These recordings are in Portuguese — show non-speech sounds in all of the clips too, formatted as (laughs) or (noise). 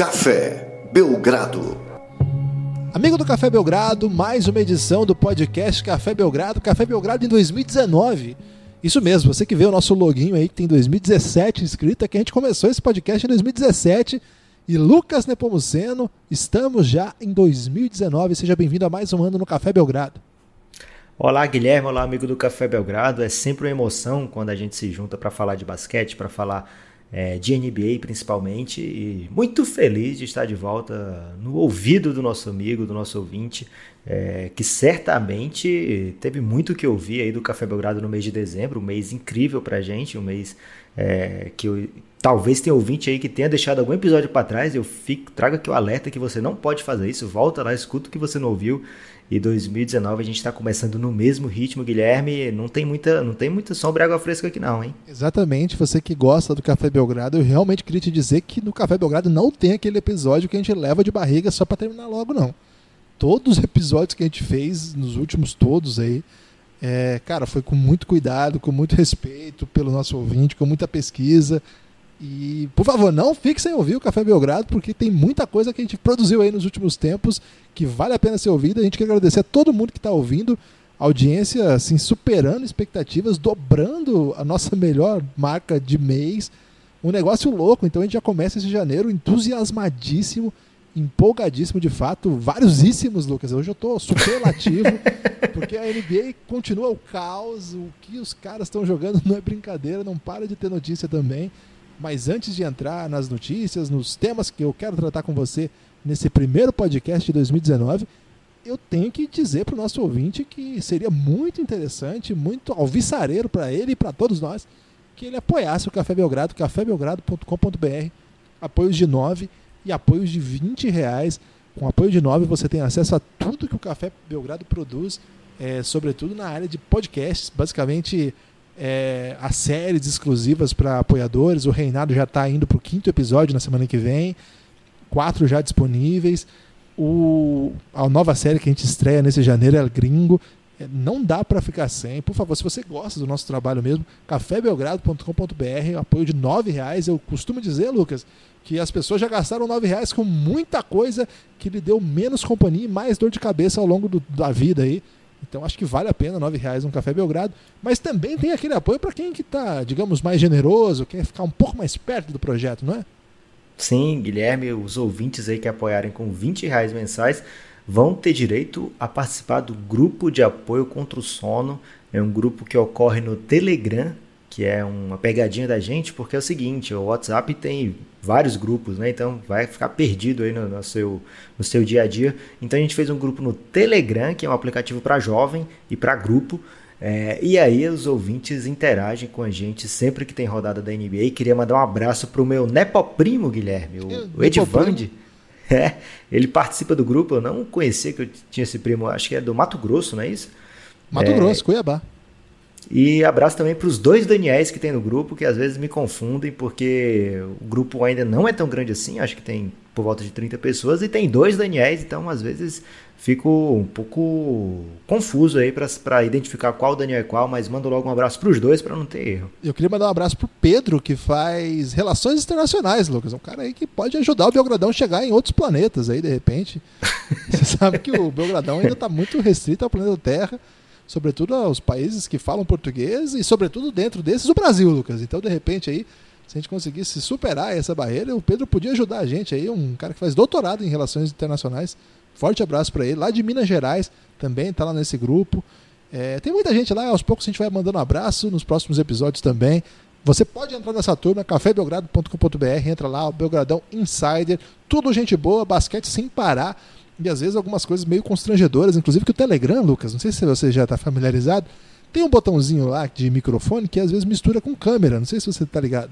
Café Belgrado. Amigo do Café Belgrado, mais uma edição do podcast Café Belgrado, Café Belgrado em 2019. Isso mesmo, você que vê o nosso loginho aí que tem 2017 inscrito, é que a gente começou esse podcast em 2017 e Lucas Nepomuceno, estamos já em 2019. Seja bem-vindo a mais um ano no Café Belgrado. Olá, Guilherme. Olá, amigo do Café Belgrado. É sempre uma emoção quando a gente se junta para falar de basquete, para falar é, de NBA principalmente. E muito feliz de estar de volta no ouvido do nosso amigo, do nosso ouvinte, é, que certamente teve muito que ouvir aí do Café Belgrado no mês de dezembro, um mês incrível para a gente, um mês é, que eu, talvez tenha ouvinte aí que tenha deixado algum episódio para trás. Eu fico, trago aqui o alerta que você não pode fazer isso. Volta lá, escuta o que você não ouviu e 2019 a gente está começando no mesmo ritmo, Guilherme. Não tem muita, não tem muita sombra e água fresca aqui não, hein? Exatamente. Você que gosta do Café Belgrado, eu realmente queria te dizer que no Café Belgrado não tem aquele episódio que a gente leva de barriga só para terminar logo, não. Todos os episódios que a gente fez, nos últimos todos aí, é, cara, foi com muito cuidado, com muito respeito pelo nosso ouvinte, com muita pesquisa. E, por favor, não fique sem ouvir o Café Belgrado, porque tem muita coisa que a gente produziu aí nos últimos tempos que vale a pena ser ouvida. A gente quer agradecer a todo mundo que está ouvindo. Audiência assim, superando expectativas, dobrando a nossa melhor marca de mês. Um negócio louco. Então a gente já começa esse janeiro entusiasmadíssimo, empolgadíssimo de fato. Váriosíssimos, Lucas. Hoje eu estou superlativo, (laughs) porque a NBA continua o caos. O que os caras estão jogando não é brincadeira, não para de ter notícia também. Mas antes de entrar nas notícias, nos temas que eu quero tratar com você nesse primeiro podcast de 2019, eu tenho que dizer para o nosso ouvinte que seria muito interessante, muito alvissareiro para ele e para todos nós, que ele apoiasse o Café Belgrado, cafébelgrado.com.br, apoios de 9 e apoios de 20 reais. Com apoio de 9 você tem acesso a tudo que o Café Belgrado produz, é, sobretudo na área de podcasts, basicamente é, as séries exclusivas para apoiadores. O Reinado já está indo para o quinto episódio na semana que vem, quatro já disponíveis. O, a nova série que a gente estreia nesse janeiro é Gringo. É, não dá para ficar sem. Por favor, se você gosta do nosso trabalho mesmo, cafébelgrado.com.br, apoio de R$ reais. Eu costumo dizer, Lucas, que as pessoas já gastaram R$ reais com muita coisa que lhe deu menos companhia e mais dor de cabeça ao longo do, da vida aí. Então acho que vale a pena R$ reais um café Belgrado, mas também tem aquele apoio para quem que está, digamos, mais generoso, quer ficar um pouco mais perto do projeto, não é? Sim, Guilherme, os ouvintes aí que apoiarem com 20 reais mensais vão ter direito a participar do grupo de apoio contra o sono. É um grupo que ocorre no Telegram, que é uma pegadinha da gente, porque é o seguinte, o WhatsApp tem vários grupos, né? Então vai ficar perdido aí no, no, seu, no seu dia a dia. Então a gente fez um grupo no Telegram, que é um aplicativo para jovem e para grupo. É, e aí os ouvintes interagem com a gente sempre que tem rodada da NBA. Queria mandar um abraço pro meu nepoprimo, Guilherme, o, o Edvande. (laughs) É, ele participa do grupo, eu não conhecia que eu tinha esse primo, acho que é do Mato Grosso, não é isso? Mato é, Grosso, Cuiabá. E abraço também para os dois Daniels que tem no grupo, que às vezes me confundem, porque o grupo ainda não é tão grande assim, acho que tem por volta de 30 pessoas, e tem dois Daniels, então às vezes fico um pouco confuso aí para identificar qual Daniel é qual, mas mando logo um abraço para os dois para não ter erro. Eu queria mandar um abraço para o Pedro, que faz relações internacionais, Lucas. Um cara aí que pode ajudar o Belgradão a chegar em outros planetas aí, de repente. (laughs) Você sabe que o Belgradão ainda está muito restrito ao planeta Terra sobretudo aos países que falam português e, sobretudo, dentro desses, o Brasil, Lucas. Então, de repente, aí, se a gente conseguisse superar essa barreira, o Pedro podia ajudar a gente aí, um cara que faz doutorado em relações internacionais. Forte abraço para ele, lá de Minas Gerais, também está lá nesse grupo. É, tem muita gente lá, aos poucos a gente vai mandando um abraço nos próximos episódios também. Você pode entrar nessa turma, cafébelgrado.com.br, entra lá, Belgradão Insider, tudo gente boa, basquete sem parar e às vezes algumas coisas meio constrangedoras, inclusive que o Telegram, Lucas, não sei se você já está familiarizado, tem um botãozinho lá de microfone que às vezes mistura com câmera, não sei se você está ligado.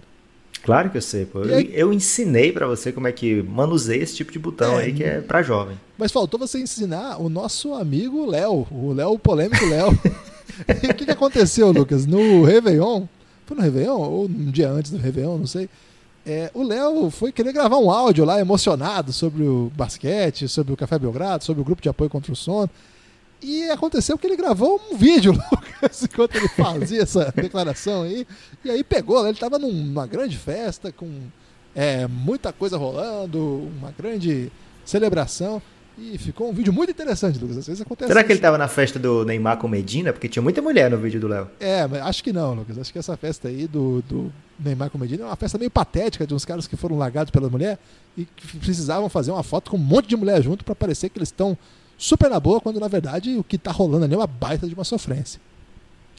Claro que eu sei, pô. Aí... Eu, ensinei para você como é que manuseia esse tipo de botão é, aí que é para jovem. Mas faltou você ensinar o nosso amigo Léo, o Léo o polêmico Léo. (laughs) o que, que aconteceu, Lucas? No Réveillon, foi no Réveillon ou um dia antes do Réveillon, não sei é, o Léo foi querer gravar um áudio lá emocionado sobre o basquete, sobre o Café Belgrado, sobre o grupo de apoio contra o sono. E aconteceu que ele gravou um vídeo, (laughs) Lucas, enquanto ele fazia essa (laughs) declaração aí. E aí pegou, ele estava numa grande festa com é, muita coisa rolando, uma grande celebração. E ficou um vídeo muito interessante, Lucas. Às vezes acontece Será que ele isso. tava na festa do Neymar com Medina? Porque tinha muita mulher no vídeo do Léo. É, mas acho que não, Lucas. Acho que essa festa aí do, do Neymar com Medina é uma festa meio patética de uns caras que foram largados pela mulher e que precisavam fazer uma foto com um monte de mulher junto pra parecer que eles estão super na boa, quando na verdade o que tá rolando ali é uma baita de uma sofrência.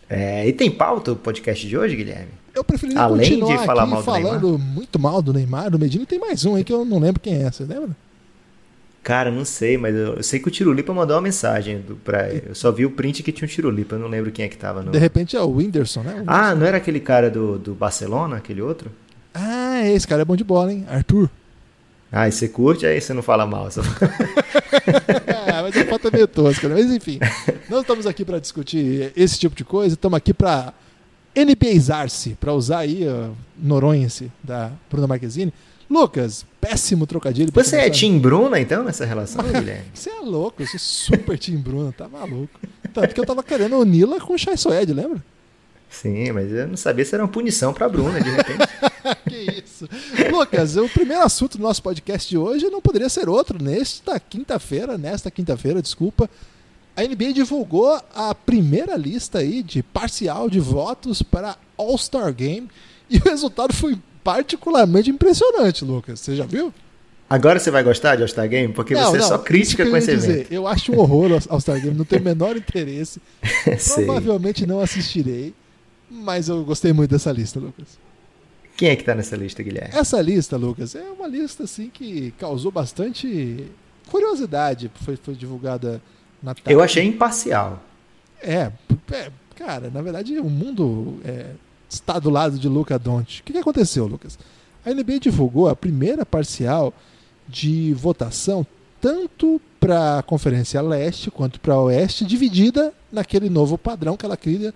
É, e tem pauta o podcast de hoje, Guilherme? Eu preferiria Além de continuar falar aqui mal do falando muito mal do Neymar, do Medina, e tem mais um aí que eu não lembro quem é, você lembra? Cara, não sei, mas eu, eu sei que o Tirulipa mandou uma mensagem do, pra. Eu só vi o print que tinha um Tirulipa, eu não lembro quem é que tava no. De repente é o Whindersson, né? O Ah, não era aquele cara do, do Barcelona, aquele outro? Ah, esse cara é bom de bola, hein? Arthur. Ah, e você curte, aí você não fala mal. Só... (laughs) é, mas a foto é meio tosca, né? Mas enfim, não estamos aqui para discutir esse tipo de coisa, estamos aqui para NBAizar-se, para usar aí Noronha-se da Bruna Marquezine. Lucas, péssimo trocadilho. Você é começar. Tim Bruna, então, nessa relação, Guilherme? Você é louco, eu sou super Tim Bruno, tá maluco. Tanto que eu tava querendo o Nila com o Chai Soed, lembra? Sim, mas eu não sabia se era uma punição pra Bruna, de repente. (laughs) que isso. Lucas, o primeiro assunto do nosso podcast de hoje não poderia ser outro. Nesta quinta-feira, nesta quinta-feira, desculpa, a NBA divulgou a primeira lista aí de parcial de votos para All-Star Game e o resultado foi particularmente impressionante, Lucas. Você já viu? Agora você vai gostar de All-Star Game? Porque você é só crítica com esse dizer. evento. Eu acho um horror All-Star Game, não tenho o menor interesse. (laughs) Provavelmente não assistirei, mas eu gostei muito dessa lista, Lucas. Quem é que tá nessa lista, Guilherme? Essa lista, Lucas, é uma lista assim que causou bastante curiosidade. Foi, foi divulgada na tarde. Eu achei imparcial. É, é, cara, na verdade o mundo é, está do lado de Luca Doncic. O que, que aconteceu, Lucas? A NBA divulgou a primeira parcial de votação tanto para a Conferência Leste quanto para a Oeste, dividida naquele novo padrão que ela cria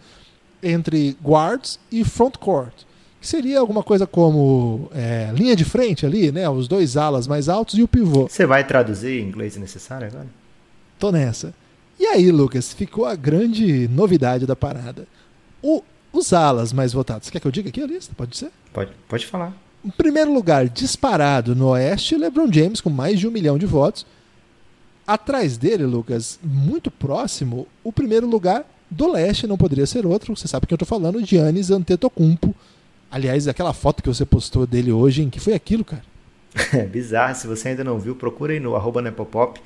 entre guards e front court. Que seria alguma coisa como é, linha de frente ali, né? Os dois alas mais altos e o pivô. Você vai traduzir em inglês necessário agora? Tô nessa. E aí, Lucas, ficou a grande novidade da parada. O- os alas mais votados. Quer que eu diga aqui a lista? Pode ser? Pode, pode falar. Em primeiro lugar, disparado no Oeste, LeBron James com mais de um milhão de votos. Atrás dele, Lucas, muito próximo, o primeiro lugar do Leste não poderia ser outro. Você sabe que eu tô falando, Giannis Antetokounmpo. Aliás, aquela foto que você postou dele hoje, em que foi aquilo, cara? (laughs) É bizarro. Se você ainda não viu, procura aí no arroba Nepopop.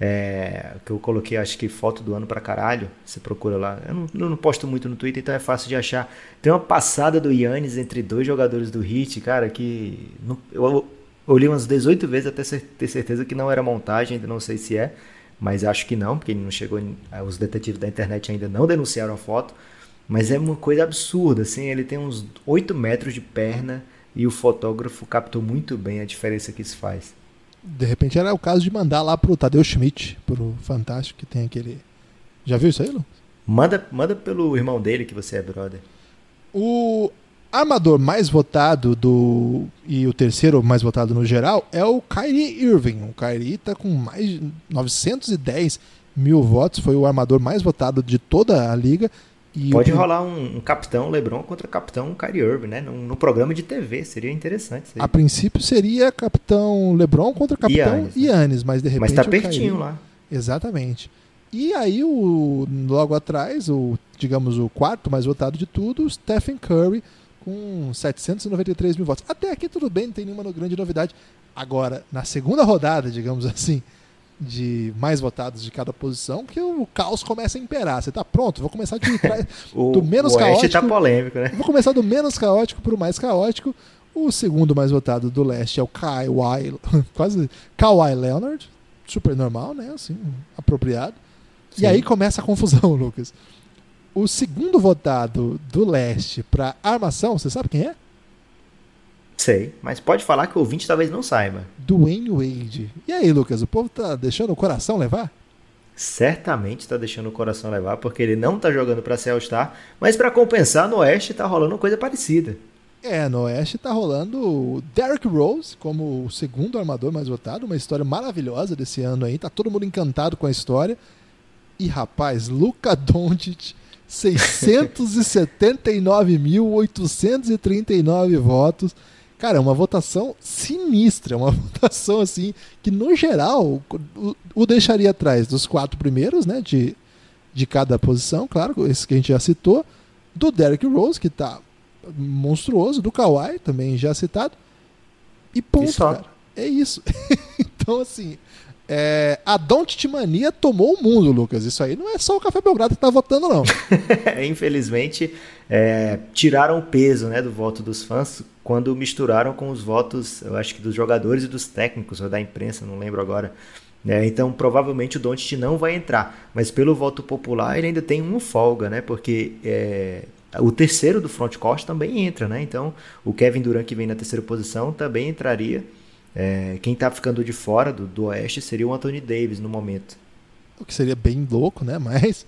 É, que eu coloquei, acho que foto do ano pra caralho. Você procura lá. Eu não, eu não posto muito no Twitter, então é fácil de achar. Tem uma passada do Yannis entre dois jogadores do Heat, cara, que não- eu olhei umas 18 vezes até ter certeza que não era montagem, ainda não sei se é, mas acho que não, porque ele não chegou. em- os detetives da internet ainda não denunciaram a foto. Mas é uma coisa absurda, assim. Ele tem uns 8 metros de perna e o fotógrafo captou muito bem a diferença que isso faz. De repente era o caso de mandar lá pro Tadeu Schmidt, pro Fantástico, que tem aquele. Já viu isso aí, Lu? Manda, manda pelo irmão dele que você é brother. O armador mais votado do e o terceiro mais votado no geral é o Kyrie Irving. O Kyrie tá com mais de 910 mil votos, foi o armador mais votado de toda a liga. E Pode o, rolar um, um capitão LeBron contra capitão Kyrie Irving, né? Num, num programa de TV, seria interessante aí. A princípio seria capitão LeBron contra capitão Giannis, né? Yannis, mas de repente Mas tá Kyrie- pertinho lá. Exatamente. E aí, o, logo atrás, o, digamos, o quarto mais votado de tudo, Stephen Curry, com 793 mil votos. Até aqui tudo bem, não tem nenhuma grande novidade. Agora, na segunda rodada, digamos assim, de mais votados de cada posição, que o caos começa a imperar. Você tá pronto? Vou começar de trás. (laughs) O, do menos o Oeste caótico- tá polêmico, né? Vou começar do menos caótico para o mais caótico. O segundo mais votado do leste é o Kawhi, (laughs) quase Kawhi Leonard, super normal, né? Assim, apropriado. E Sim. aí começa a confusão, (laughs) Lucas. O segundo votado do leste para armação, você sabe quem é? Sei, mas pode falar que o ouvinte talvez não saiba. Dwayne Wade. E aí, Lucas, o povo tá deixando o coração levar? Certamente tá deixando o coração levar, porque ele não tá jogando pra ser All-Star, mas pra compensar, no Oeste tá rolando coisa parecida. É, no Oeste tá rolando o Derrick Rose como o segundo armador mais votado, uma história maravilhosa desse ano aí, tá todo mundo encantado com a história. E rapaz, Luka Doncic, (laughs) 679.839 votos. Cara, é uma votação sinistra, uma (laughs) votação assim que no geral o, o deixaria atrás dos quatro primeiros, né, de, de cada posição, claro, esse que a gente já citou, do Derrick Rose, que tá monstruoso, do Kawhi, também já citado, e ponto, e cara. É isso. (laughs) então, assim, é, a Don't Mania tomou o mundo, Lucas. Isso aí não é só o Café Belgrado que tá votando, não. (laughs) Infelizmente, é, tiraram o peso né, do voto dos fãs quando misturaram com os votos, eu acho que dos jogadores e dos técnicos, ou da imprensa, não lembro agora. É, então, provavelmente o Doncic não vai entrar. Mas pelo voto popular, ele ainda tem uma folga, né? Porque é, o terceiro do frontcourt também entra, né? Então, o Kevin Durant, que vem na terceira posição, também entraria. É, quem está ficando de fora do, do Oeste seria o Anthony Davis no momento. O que seria bem louco, né? Mas.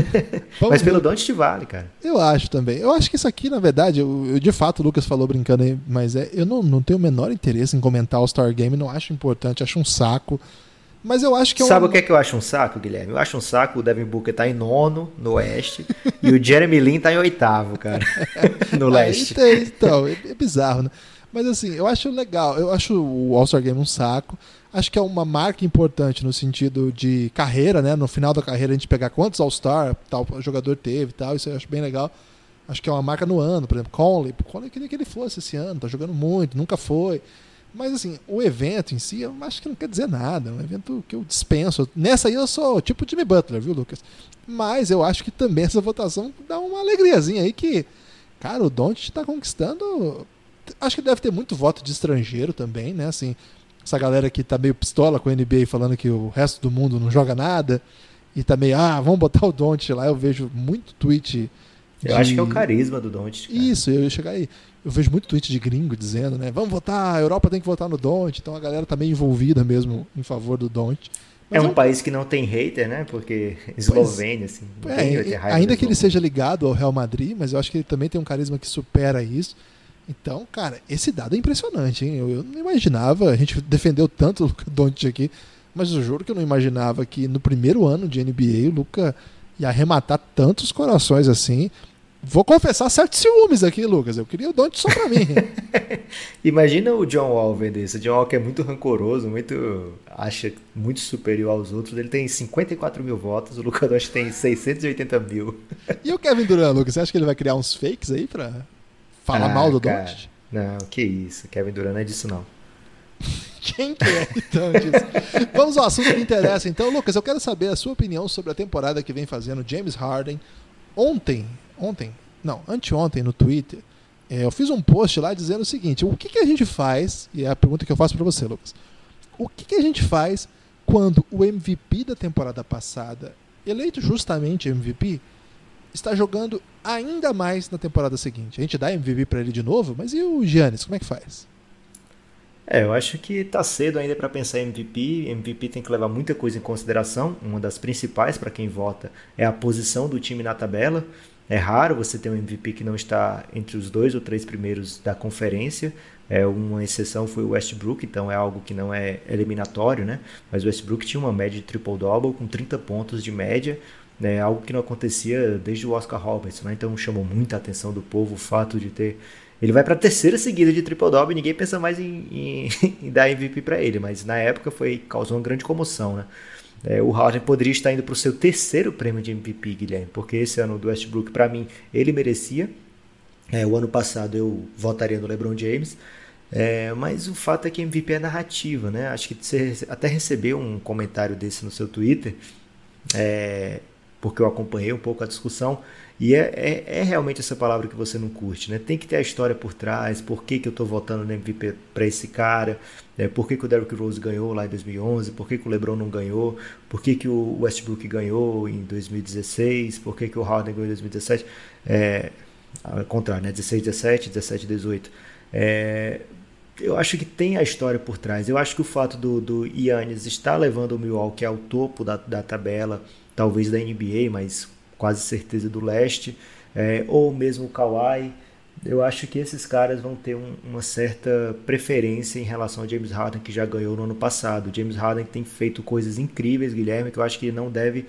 (laughs) Mas pelo Don't vale, cara. Eu acho também. Eu acho que isso aqui, na verdade, eu, eu, de fato, o Lucas falou brincando aí, mas é, eu não, não tenho o menor interesse em comentar o Star Game, não acho importante, acho um saco. Mas eu acho que é Sabe um... o que é que eu acho um saco, Guilherme? Eu acho um saco o Devin Booker tá em nono no Oeste (laughs) e o Jeremy Lin tá em oitavo, cara. (laughs) no Leste. Tem, então, é, é bizarro, né? Mas assim, eu acho legal. Eu acho o All-Star Game um saco. Acho que é uma marca importante no sentido de carreira, né? No final da carreira a gente pegar quantos All-Star tal jogador teve e tal. Isso eu acho bem legal. Acho que é uma marca no ano, por exemplo, Conley. Conley queria que ele fosse esse ano, tá jogando muito, nunca foi. Mas assim, o evento em si, eu acho que não quer dizer nada. É um evento que eu dispenso. Nessa aí eu sou tipo Jimmy Butler, viu, Lucas? Mas eu acho que também essa votação dá uma alegriazinha aí que, cara, o Don't está conquistando acho que deve ter muito voto de estrangeiro também, né? Assim, essa galera que tá meio pistola com a NBA falando que o resto do mundo não joga nada e tá meio, ah, vamos botar o Don't lá. Eu vejo muito tweet. De... Eu acho que é o carisma do Don't. Isso, eu ia chegar aí. Eu vejo muito tweet de gringo dizendo, né? Vamos votar, a Europa tem que votar no Don't. Então a galera tá meio envolvida mesmo em favor do Don't. é um país que não tem hater, né? Porque Eslovênia, assim. É, ainda que ele seja ligado ao Real Madrid, mas eu acho que ele também tem um carisma que supera isso. Então, cara, esse dado é impressionante, hein? Eu, eu não imaginava, a gente defendeu tanto o Luca (laughs) Doncic aqui, mas eu juro que eu não imaginava que no primeiro ano de NBA o Luca ia arrematar tantos corações assim. Vou confessar certos ciúmes aqui, Lucas. Eu queria o Doncic só pra mim. (laughs) Imagina o John Wall vendo isso. O John Wall que é muito rancoroso, muito acha muito superior aos outros. Ele tem 54 mil votos, o Luca Doncic tem 680 mil. e o Kevin Durant, Lucas? Você acha que ele vai criar uns fakes aí pra Fala ah, mal do Doncic? Não, que isso. Kevin Durant não é disso, não. (laughs) Quem que é, então, disso? Vamos ao assunto que interessa. Então, Lucas, eu quero saber a sua opinião sobre a temporada que vem fazendo James Harden. Ontem, ontem, não, anteontem no Twitter, é, eu fiz um post lá dizendo o seguinte: o que, que a gente faz, e é a pergunta que eu faço para você, Lucas, o que, que a gente faz quando o MVP da temporada passada, eleito justamente MVP, está jogando ainda mais na temporada seguinte. A gente dá MVP para ele de novo, mas e o Giannis, como é que faz? É, eu acho que tá cedo ainda para pensar em MVP. MVP tem que levar muita coisa em consideração. Uma das principais para quem vota é a posição do time na tabela. É raro você ter um MVP que não está entre os dois ou três primeiros da conferência. É, uma exceção foi o Westbrook, então é algo que não é eliminatório, né? Mas o Westbrook tinha uma média de triple-double com 30 pontos de média, né, algo que não acontecia desde o Oscar Robertson, né, então chamou muita atenção do povo o fato de ter. Ele vai para a terceira seguida de triple double, ninguém pensa mais em, em, (laughs) em dar MVP para ele, mas na época foi causou uma grande comoção, né? É, o Harden poderia estar indo para o seu terceiro prêmio de MVP, Guilherme, porque esse ano do Westbrook, para mim, ele merecia. É, o ano passado eu votaria no LeBron James. É, mas o fato é que MVP é narrativa, né? Acho que você até recebeu um comentário desse no seu Twitter. É, porque eu acompanhei um pouco a discussão, e é, é, é, realmente essa palavra que você não curte, né? Tem que ter a história por trás, por que, que eu estou votando no MVP para esse cara, é, por que, que o Derrick Rose ganhou lá em 2011, por que, que o LeBron não ganhou, por que, que o Westbrook ganhou em 2016, por que, que o Harden ganhou em 2017, é, ao contrário, né? 16, 17, 17, 18. É, eu acho que tem a história por trás. Eu acho que o fato do, do Yannis estar levando o Milwaukee ao topo da, da tabela, talvez da NBA, mas quase certeza do leste, é, ou mesmo o Kawhi. Eu acho que esses caras vão ter um, uma certa preferência em relação a James Harden, que já ganhou no ano passado. James Harden tem feito coisas incríveis, Guilherme, que eu acho que não deve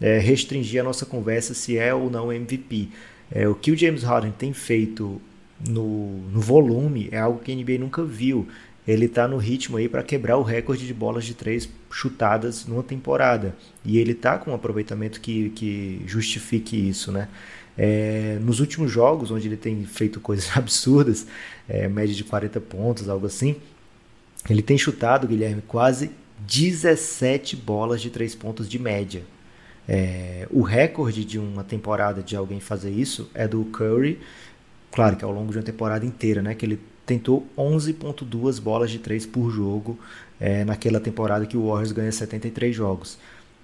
é, restringir a nossa conversa se é ou não MVP. É, o que o James Harden tem feito no, no volume, é algo que a NBA nunca viu. Ele está no ritmo aí para quebrar o recorde de bolas de três chutadas numa temporada. E ele está com um aproveitamento que, que justifique isso, né? É, nos últimos jogos, onde ele tem feito coisas (laughs) absurdas, é, média de 40 pontos, algo assim, ele tem chutado, Guilherme, quase 17 bolas de três pontos de média. É, o recorde de uma temporada de alguém fazer isso é do Curry, claro que ao longo de uma temporada inteira, né? Que ele tentou 11.2 bolas de três por jogo é, naquela temporada que o Warriors ganha 73 jogos.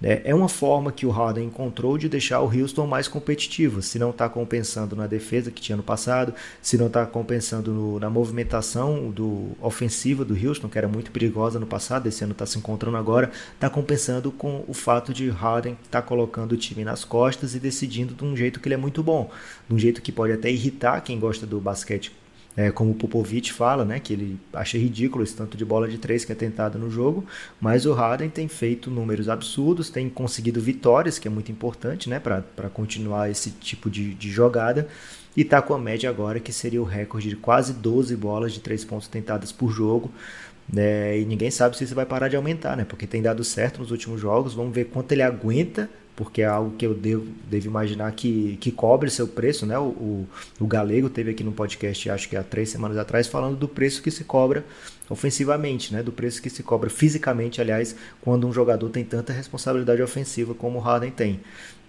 É, é uma forma que o Harden encontrou de deixar o Houston mais competitivo. Se não está compensando na defesa que tinha no passado, se não está compensando no, na movimentação do ofensiva do Houston, que era muito perigosa no passado, esse ano está se encontrando agora, está compensando com o fato de Harden estar tá colocando o time nas costas e decidindo de um jeito que ele é muito bom, de um jeito que pode até irritar quem gosta do basquete é, como o Popovich fala, né, que ele acha ridículo esse tanto de bola de três que é tentado no jogo, mas o Harden tem feito números absurdos, tem conseguido vitórias, que é muito importante né, para continuar esse tipo de, de jogada, e está com a média agora que seria o recorde de quase 12 bolas de três pontos tentadas por jogo. Né e ninguém sabe se isso vai parar de aumentar, né? Porque tem dado certo nos últimos jogos. Vamos ver quanto ele aguenta porque é algo que eu devo, devo imaginar que, que cobre seu preço, né? O, o, o, Galego teve aqui no podcast, acho que há três semanas atrás, falando do preço que se cobra ofensivamente, né? Do preço que se cobra fisicamente, aliás, quando um jogador tem tanta responsabilidade ofensiva como o Harden tem.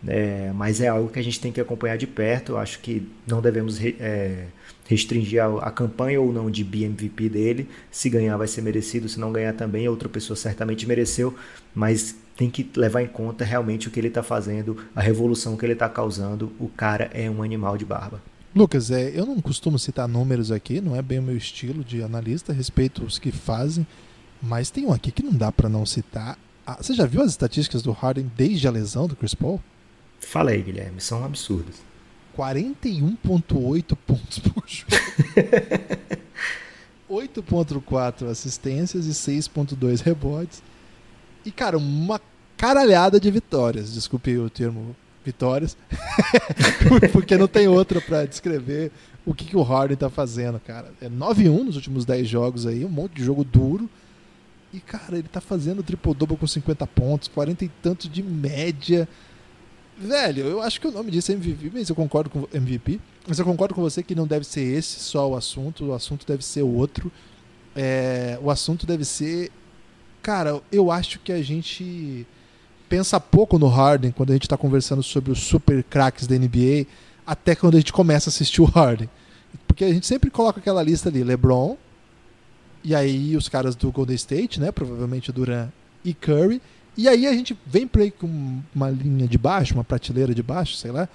É, mas é algo que a gente tem que acompanhar de perto. Eu acho que não devemos re, é, restringir a, a, campanha ou não de BMVP dele. Se ganhar, vai ser merecido. Se não ganhar, também outra pessoa certamente mereceu. Mas tem que levar em conta realmente o que ele está fazendo, a revolução que ele está causando. O cara é um animal de barba. Lucas, é, eu não costumo citar números aqui, não é bem o meu estilo de analista, respeito os que fazem, mas tem um aqui que não dá para não citar. Ah, você já viu as estatísticas do Harden desde a lesão do Chris Paul? Fala aí, Guilherme, são absurdas. 41,8 pontos por jogo. (laughs) 8,4 assistências e 6,2 rebotes. E, cara, uma caralhada de vitórias. Desculpe o termo vitórias. (laughs) Porque não tem outra para descrever o que, que o Harden tá fazendo, cara. É 9-1 nos últimos 10 jogos aí, um monte de jogo duro. E, cara, ele tá fazendo triple-double com 50 pontos, 40 e tantos de média. Velho, eu acho que o nome disso é MVP, mas eu concordo com MVP. Mas eu concordo com você que não deve ser esse só o assunto, o assunto deve ser outro. É, o assunto deve ser Cara, eu acho que a gente pensa pouco no Harden quando a gente está conversando sobre os super craques da NBA, até quando a gente começa a assistir o Harden. Porque a gente sempre coloca aquela lista ali, LeBron, e aí os caras do Golden State, né? Provavelmente Duran e Curry. E aí a gente vem para com uma linha de baixo, uma prateleira de baixo, sei lá,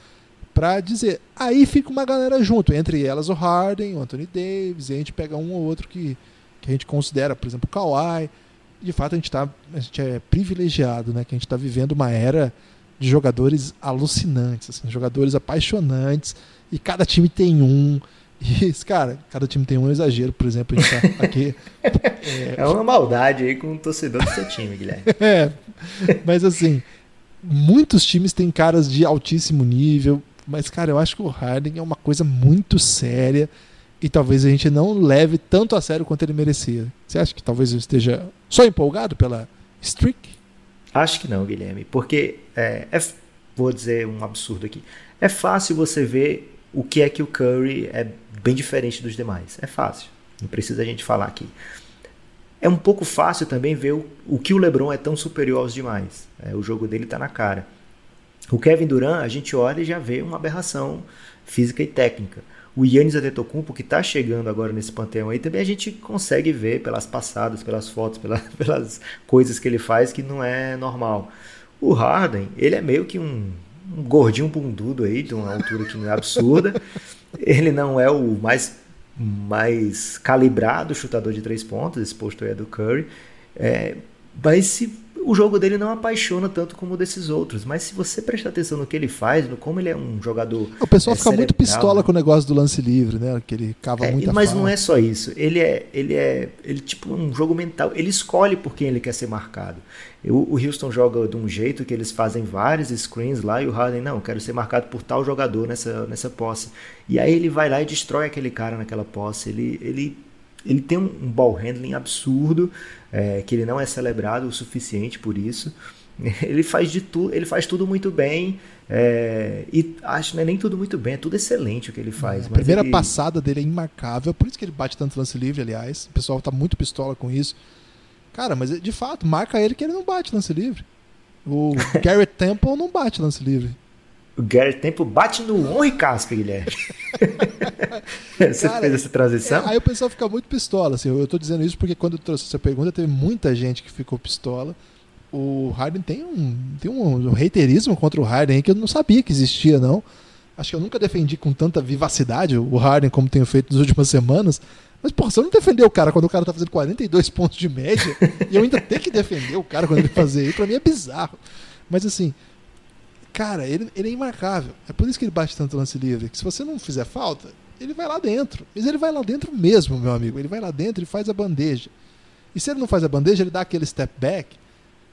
para dizer. Aí fica uma galera junto, entre elas o Harden, o Anthony Davis, e a gente pega um ou outro que, que a gente considera, por exemplo, o Kawhi de fato a gente, tá, a gente é privilegiado, né? Que a gente está vivendo uma era de jogadores alucinantes, assim, jogadores apaixonantes, e cada time tem um. E, (laughs) cara, cada time tem um exagero, por exemplo, a gente tá (laughs) aqui. é, é uma maldade aí com o torcedor do seu time, Guilherme. (laughs) é, (laughs) mas assim, muitos times têm caras de altíssimo nível, mas, cara, eu acho que o Harden é uma coisa muito séria e talvez a gente não leve tanto a sério quanto ele merecia. Você acha que talvez eu esteja só empolgado pela streak? Acho que não, Guilherme, porque é, é, vou dizer um absurdo aqui. É fácil você ver o que é que o Curry é bem diferente dos demais. É fácil. Não precisa a gente falar aqui. É um pouco fácil também ver o, o que o LeBron é tão superior aos demais. É, o jogo dele está na cara. O Kevin Durant, a gente olha e já vê uma aberração física e técnica. O Yannis Antetokounmpo, que está chegando agora nesse panteão aí, também a gente consegue ver pelas passadas, pelas fotos, pela, (laughs) pelas coisas que ele faz que não é normal. O Harden, ele é meio que um, um gordinho bundudo aí, de uma altura que não é absurda. (laughs) ele não é o mais, mais calibrado chutador de três pontos, esse posto aí é do Curry. É, mas se o jogo dele não apaixona tanto como o desses outros, mas se você prestar atenção no que ele faz, no como ele é um jogador. O pessoal é, fica muito pistola com o negócio do lance livre, né? Que ele cava é, muita Mas não é só isso. Ele é, ele é, ele tipo um jogo mental. Ele escolhe por quem ele quer ser marcado. O, o Houston joga de um jeito que eles fazem vários screens lá e o Harden não, quero ser marcado por tal jogador nessa, nessa posse. E aí ele vai lá e destrói aquele cara naquela posse. Ele, ele ele tem um, ball handling absurdo, é, que ele não é celebrado o suficiente por isso. (laughs) Ele faz de tudo, ele faz tudo muito bem. É, e acho que não é nem tudo muito bem, é tudo excelente o que ele faz. a primeira ele... passada dele é imarcável, por isso que ele bate tanto lance livre, aliás. O pessoal tá muito pistola com isso. Cara, mas de fato, marca ele que ele não bate lance livre. O (laughs) Garrett Temple não bate lance livre. O Gary Temple bate no Henri Casper, Guilherme. (laughs) Você Cara, fez essa transição? É, aí o pessoal fica muito pistola. Assim, eu estou dizendo isso porque quando eu trouxe essa pergunta, teve muita gente que ficou pistola. O Harden tem um, tem um, reiterismo contra o Harden que eu não sabia que existia, não. Acho que eu nunca defendi com tanta vivacidade o Harden como tenho feito nas últimas semanas. Mas, porra, você não defendeu o cara quando o cara tá fazendo 42 pontos de média e eu ainda tenho que defender o cara quando ele fazer isso, pra mim é bizarro. Mas assim, Cara, ele, ele é imarcável. É por isso que ele bate tanto lance livre. Que se você não fizer falta, ele vai lá dentro. Mas ele vai lá dentro mesmo, meu amigo. Ele vai lá dentro e faz a bandeja. E se ele não faz a bandeja, ele dá aquele step back,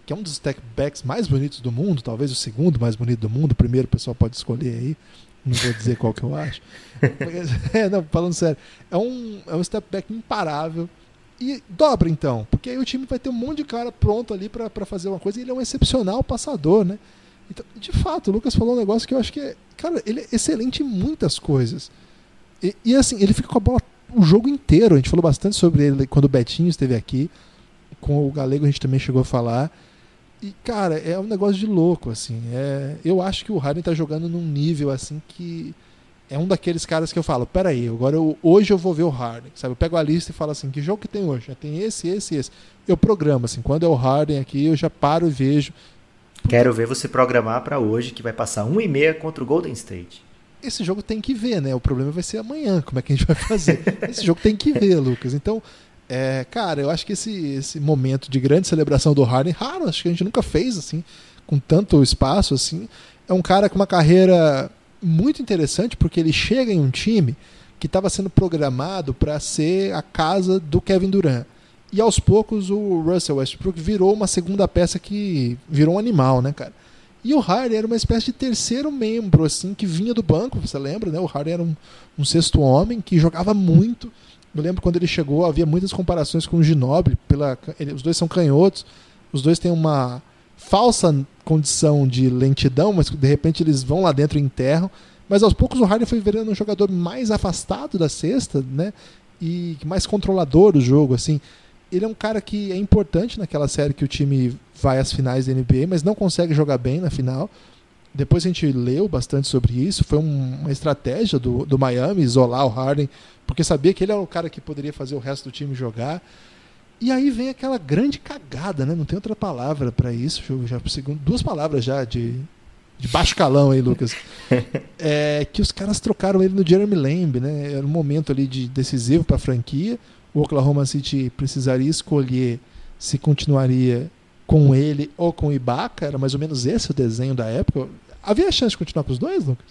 que é um dos step backs mais bonitos do mundo, talvez o segundo mais bonito do mundo. O primeiro o pessoal pode escolher aí. Não vou dizer qual que eu acho. (laughs) é, não, falando sério. É um, é um step back imparável. E dobra então, porque aí o time vai ter um monte de cara pronto ali para fazer uma coisa. E ele é um excepcional passador, né? Então, de fato, o Lucas falou um negócio que eu acho que é. Cara, ele é excelente em muitas coisas. E, e, assim, ele fica com a bola o jogo inteiro. A gente falou bastante sobre ele quando o Betinho esteve aqui. Com o Galego a gente também chegou a falar. E, cara, é um negócio de louco, assim. É, eu acho que o Harden tá jogando num nível, assim, que é um daqueles caras que eu falo, peraí, agora eu, hoje eu vou ver o Harden, sabe? Eu pego a lista e falo assim, que jogo que tem hoje? Tem esse, esse, esse. Eu programo, assim, quando é o Harden aqui, eu já paro e vejo Quero ver você programar para hoje, que vai passar 1 e meia contra o Golden State. Esse jogo tem que ver, né? O problema vai ser amanhã, como é que a gente vai fazer. (laughs) esse jogo tem que ver, Lucas. Então, é, cara, eu acho que esse, esse momento de grande celebração do Harden, raro, acho que a gente nunca fez assim, com tanto espaço assim. É um cara com uma carreira muito interessante, porque ele chega em um time que estava sendo programado para ser a casa do Kevin Durant. E aos poucos o Russell Westbrook virou uma segunda peça que virou um animal, né, cara? E o Harden era uma espécie de terceiro membro, assim, que vinha do banco, você lembra, né? O Harden era um, um sexto homem que jogava muito. Eu lembro quando ele chegou, havia muitas comparações com o Ginobili. Pela, ele, os dois são canhotos, os dois têm uma falsa condição de lentidão, mas de repente eles vão lá dentro e enterram. Mas aos poucos o Harden foi virando um jogador mais afastado da cesta, né? E mais controlador do jogo, assim ele é um cara que é importante naquela série que o time vai às finais da NBA, mas não consegue jogar bem na final. Depois a gente leu bastante sobre isso. Foi um, uma estratégia do, do Miami isolar o Harden, porque sabia que ele era o cara que poderia fazer o resto do time jogar. E aí vem aquela grande cagada, né? Não tem outra palavra para isso. Já duas palavras já de, de baixo calão aí, Lucas. (laughs) é, que os caras trocaram ele no Jeremy Lamb, né? Era um momento ali de decisivo para a franquia o Oklahoma City precisaria escolher se continuaria com ele ou com o Ibaka, era mais ou menos esse o desenho da época. Havia chance de continuar com os dois, Lucas?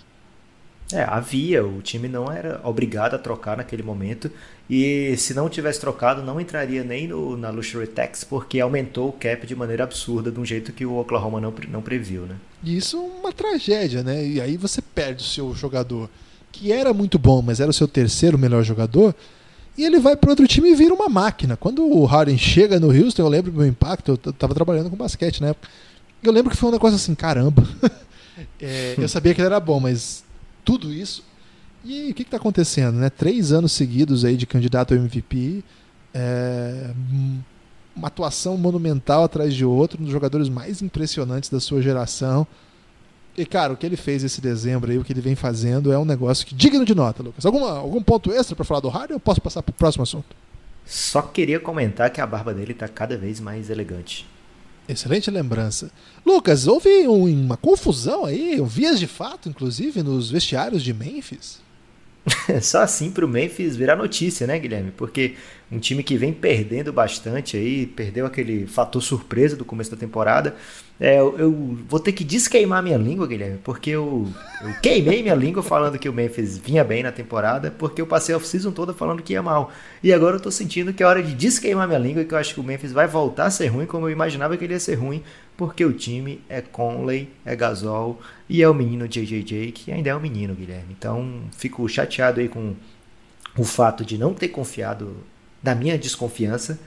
É, havia. O time não era obrigado a trocar naquele momento. E se não tivesse trocado, não entraria nem no, na Luxury Tax, porque aumentou o cap de maneira absurda, de um jeito que o Oklahoma não, não previu, né? Isso é uma tragédia, né? E aí você perde o seu jogador, que era muito bom, mas era o seu terceiro melhor jogador e ele vai para outro time e vira uma máquina. Quando o Harden chega no Houston, eu lembro do meu impacto, eu estava trabalhando com basquete na época. Eu lembro que foi um negócio assim, caramba. (laughs) é, eu sabia que ele era bom, mas tudo isso. E o que está acontecendo? Né? Três anos seguidos aí de candidato ao MVP. É, uma atuação monumental atrás de outro, um dos jogadores mais impressionantes da sua geração. E, cara, o que ele fez esse dezembro aí, o que ele vem fazendo, é um negócio que digno de nota, Lucas. Alguma, algum ponto extra para falar do Harden ou posso passar para o próximo assunto? Só queria comentar que a barba dele está cada vez mais elegante. Excelente lembrança. Lucas, houve uma confusão aí, vias de fato, inclusive, nos vestiários de Memphis? (laughs) Só assim para o Memphis virar notícia, né, Guilherme? Porque um time que vem perdendo bastante aí, perdeu aquele fator surpresa do começo da temporada. É, eu, vou ter que desqueimar minha língua, Guilherme, porque eu, eu queimei minha língua falando que o Memphis vinha bem na temporada, porque eu passei a off-season toda falando que ia mal. E agora eu tô sentindo que é hora de desqueimar minha língua, que eu acho que o Memphis vai voltar a ser ruim como eu imaginava que ele ia ser ruim, porque o time é Conley, é Gasol e é o menino JJJ, que ainda é um menino, Guilherme. Então fico chateado aí com o fato de não ter confiado da minha desconfiança.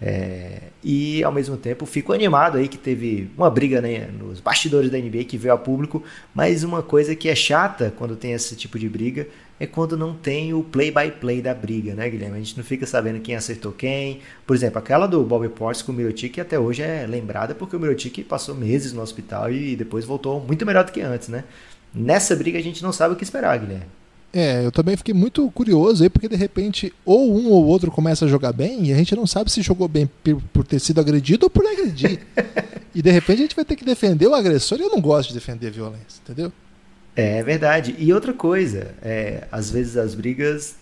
É, e ao mesmo tempo fico animado aí que teve uma briga né, nos bastidores da NBA que veio a público, mas uma coisa que é chata quando tem esse tipo de briga é quando não tem o play-by-play -play da briga, né, Guilherme? A gente não fica sabendo quem acertou quem. Por exemplo, aquela do Bobby Portis com o Mirotic até hoje é lembrada porque o Mirotic passou meses no hospital e depois voltou muito melhor do que antes, né? Nessa briga a gente não sabe o que esperar, Guilherme. É, eu também fiquei muito curioso aí, porque de repente ou um ou outro começa a jogar bem e a gente não sabe se jogou bem por ter sido agredido ou por agredir. (laughs) e de repente a gente vai ter que defender o agressor e eu não gosto de defender violência, entendeu? É verdade. E outra coisa, é, às vezes as brigas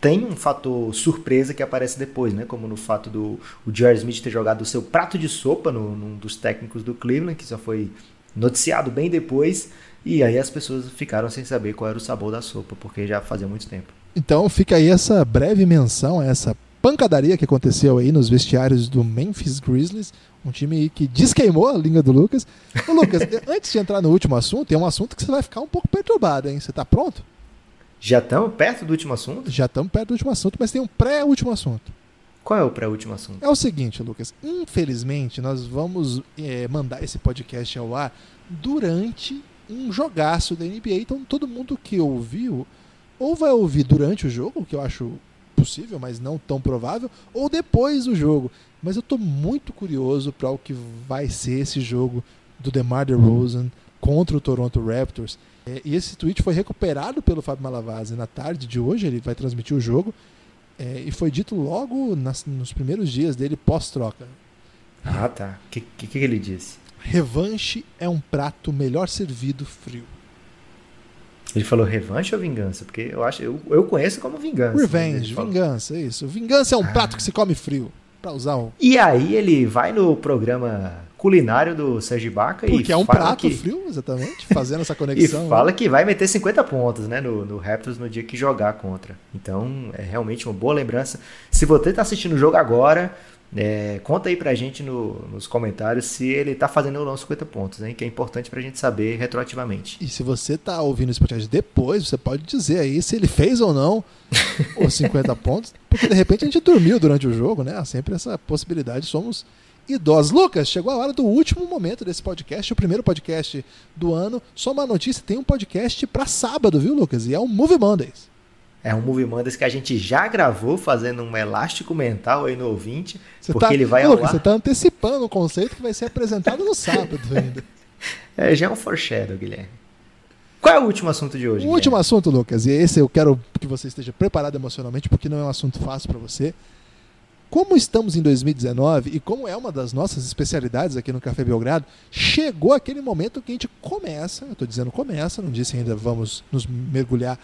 têm um fator surpresa que aparece depois, né? Como no fato do o Jerry Smith ter jogado o seu prato de sopa no, num dos técnicos do Cleveland, que só foi noticiado bem depois. E aí as pessoas ficaram sem saber qual era o sabor da sopa, porque já fazia muito tempo. Então fica aí essa breve menção, essa pancadaria que aconteceu aí nos vestiários do Memphis Grizzlies, um time que desqueimou a língua do Lucas. Ô, Lucas, (laughs) antes de entrar no último assunto, tem um assunto que você vai ficar um pouco perturbado, hein? Você tá pronto? Já estamos perto do último assunto? Já estamos perto do último assunto, mas tem um pré-último assunto. Qual é o pré-último assunto? É o seguinte, Lucas. Infelizmente, nós vamos é, mandar esse podcast ao ar durante um jogaço da NBA. Então todo mundo que ouviu, ou vai ouvir durante o jogo, que eu acho possível, mas não tão provável, ou depois do jogo. Mas eu estou muito curioso para o que vai ser esse jogo do DeMar DeRozan contra o Toronto Raptors. É, e esse tweet foi recuperado pelo Fábio Malavase na tarde de hoje, ele vai transmitir o jogo. É, e foi dito logo nas, nos primeiros dias dele pós-troca. Ah, tá. O que, que, que ele disse? Revanche é um prato melhor servido frio. Ele falou revanche ou vingança? Porque eu acho, eu, eu conheço como vingança. Revenge, vingança, é isso. Vingança é um ah. prato que se come frio. Pra usar um. E aí ele vai no programa culinário do Sérgio Baca Porque e é um prato que... frio, exatamente, (laughs) fazendo essa conexão. e fala né? que vai meter 50 pontos, né, no, no Raptors no dia que jogar contra. Então, é realmente uma boa lembrança. Se você está assistindo o jogo agora, é, conta aí pra gente no, nos comentários se ele tá fazendo ou não 50 pontos, hein? Que é importante pra gente saber retroativamente. E se você tá ouvindo esse podcast depois, você pode dizer aí se ele fez ou não (laughs) os 50 pontos, porque de repente a gente dormiu durante o jogo, né? Há sempre essa possibilidade, somos idosos. Lucas, chegou a hora do último momento desse podcast, o primeiro podcast do ano. Só uma notícia, tem um podcast para sábado, viu, Lucas? E é o Movie Mondays. É um Movie Mondays que a gente já gravou, fazendo um elástico mental aí no ouvinte, você porque tá, ele vai Lucas, Você está antecipando o conceito que vai ser apresentado no sábado (laughs) ainda. É, já é um foreshadow, Guilherme. Qual é o último assunto de hoje? O último assunto, Lucas, e esse eu quero que você esteja preparado emocionalmente, porque não é um assunto fácil para você. Como estamos em 2019 e como é uma das nossas especialidades aqui no Café Belgrado, chegou aquele momento que a gente começa, eu estou dizendo começa, não disse ainda vamos nos mergulhar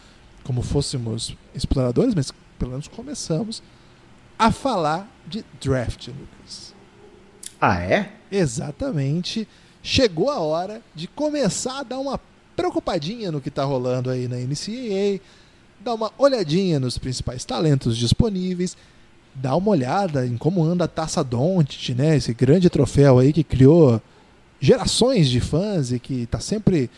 como fôssemos exploradores, mas pelo menos começamos a falar de draft, Lucas. Ah, é? Exatamente. Chegou a hora de começar a dar uma preocupadinha no que está rolando aí na NCAA, dar uma olhadinha nos principais talentos disponíveis, dar uma olhada em como anda a Taça Doncic, né? Esse grande troféu aí que criou gerações de fãs e que está sempre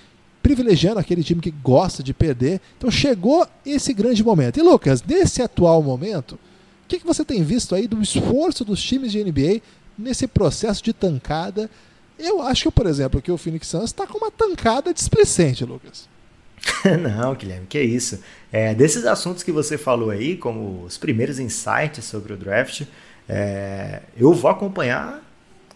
privilegiando aquele time que gosta de perder. Então chegou esse grande momento. E Lucas, nesse atual momento, o que, que você tem visto aí do esforço dos times de NBA nesse processo de tancada? Eu acho que, por exemplo, que o Phoenix Suns está com uma tancada displicente, Lucas. (laughs) Não, Guilherme, que isso. É, desses assuntos que você falou aí, como os primeiros insights sobre o draft, é, eu vou acompanhar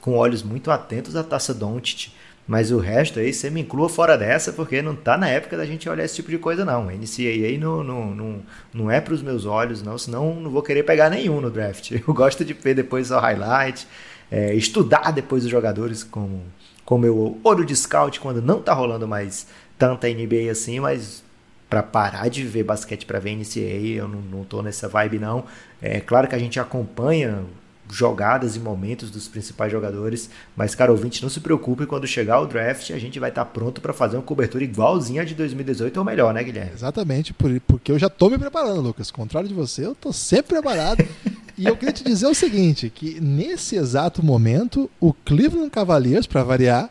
com olhos muito atentos a taça Doncic. Mas o resto aí, você me inclua fora dessa, porque não tá na época da gente olhar esse tipo de coisa, não. NCAA não, não, não, não é para os meus olhos, não, senão não vou querer pegar nenhum no draft. (laughs) Eu gosto de ver depois o highlight, é, estudar depois os jogadores com, com meu olho de scout quando não tá rolando mais tanta NBA assim, mas para parar de ver basquete para ver NCAA, eu não, não tô nessa vibe não. É claro que a gente acompanha jogadas e momentos dos principais jogadores, mas cara ouvinte, não se preocupe quando chegar o draft, a gente vai estar tá pronto para fazer uma cobertura igualzinha de 2018 ou melhor, né, Guilherme? Exatamente, porque eu já tô me preparando, Lucas. Contrário de você, eu tô sempre preparado. (laughs) e eu queria te dizer o seguinte, que nesse exato momento, o Cleveland Cavaliers, para variar,